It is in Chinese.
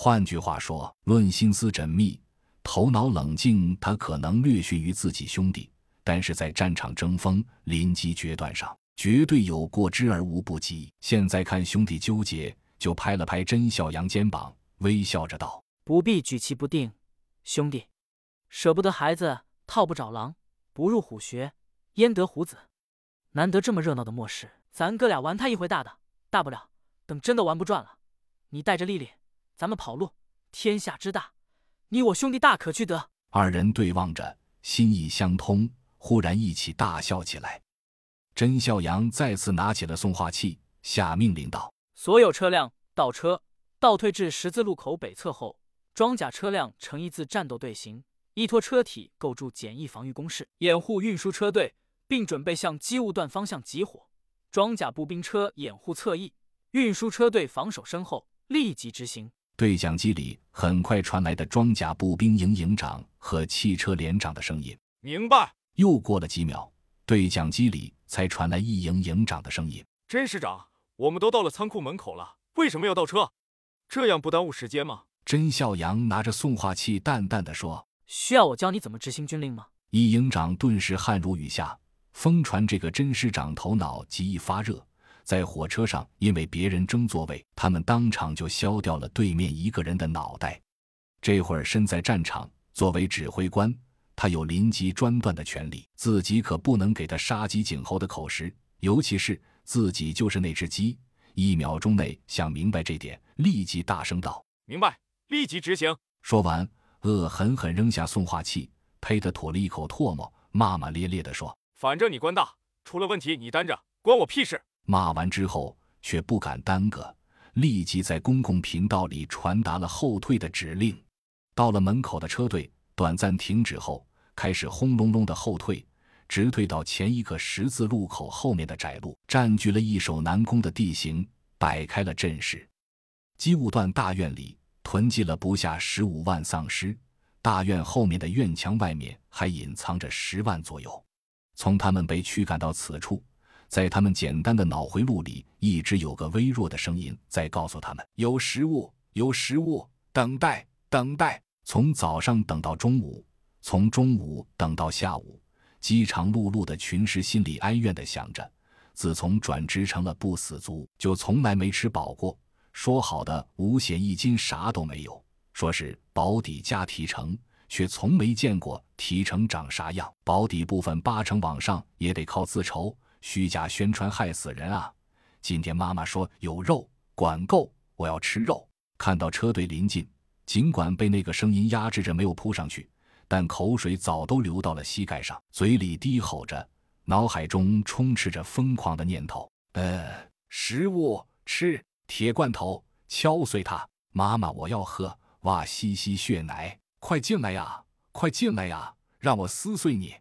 换句话说，论心思缜密、头脑冷静，他可能略逊于自己兄弟，但是在战场争锋、临机决断上，绝对有过之而无不及。现在看兄弟纠结，就拍了拍甄小阳肩膀，微笑着道：“不必举棋不定，兄弟，舍不得孩子套不着狼，不入虎穴焉得虎子？难得这么热闹的末世，咱哥俩玩他一回大的，大不了等真的玩不转了，你带着丽丽，咱们跑路。天下之大，你我兄弟大可去得。”二人对望着，心意相通，忽然一起大笑起来。甄孝阳再次拿起了送话器，下命令道：“所有车辆倒车，倒退至十字路口北侧后，装甲车辆呈一字战斗队形，依托车体构筑简易防御工事，掩护运输车队，并准备向机务段方向集火。装甲步兵车掩护侧翼，运输车队防守身后，立即执行。”对讲机里很快传来的装甲步兵营营长和汽车连长的声音：“明白。”又过了几秒，对讲机里才传来一营营长的声音：“甄师长，我们都到了仓库门口了，为什么要倒车？这样不耽误时间吗？”甄孝阳拿着送话器淡淡的说：“需要我教你怎么执行军令吗？”一营长顿时汗如雨下。疯传这个甄师长头脑极易发热。在火车上，因为别人争座位，他们当场就削掉了对面一个人的脑袋。这会儿身在战场，作为指挥官，他有临机专断的权利，自己可不能给他杀鸡儆猴的口实。尤其是自己就是那只鸡，一秒钟内想明白这点，立即大声道：“明白，立即执行。”说完，恶狠狠扔下送话器，呸的吐了一口唾沫，骂骂咧咧地说：“反正你官大，出了问题你担着，关我屁事。”骂完之后，却不敢耽搁，立即在公共频道里传达了后退的指令。到了门口的车队短暂停止后，开始轰隆隆的后退，直退到前一个十字路口后面的窄路，占据了易守难攻的地形，摆开了阵势。机务段大院里囤积了不下十五万丧尸，大院后面的院墙外面还隐藏着十万左右。从他们被驱赶到此处。在他们简单的脑回路里，一直有个微弱的声音在告诉他们：有食物，有食物，等待，等待。从早上等到中午，从中午等到下午，饥肠辘辘的群尸心里哀怨地想着：自从转职成了不死族，就从来没吃饱过。说好的五险一金啥都没有，说是保底加提成，却从没见过提成长啥样。保底部分八成往上也得靠自筹。虚假宣传害死人啊！今天妈妈说有肉，管够，我要吃肉。看到车队临近，尽管被那个声音压制着没有扑上去，但口水早都流到了膝盖上，嘴里低吼着，脑海中充斥着疯狂的念头：呃，食物吃，铁罐头敲碎它。妈妈，我要喝，哇西西血奶，快进来呀，快进来呀，让我撕碎你。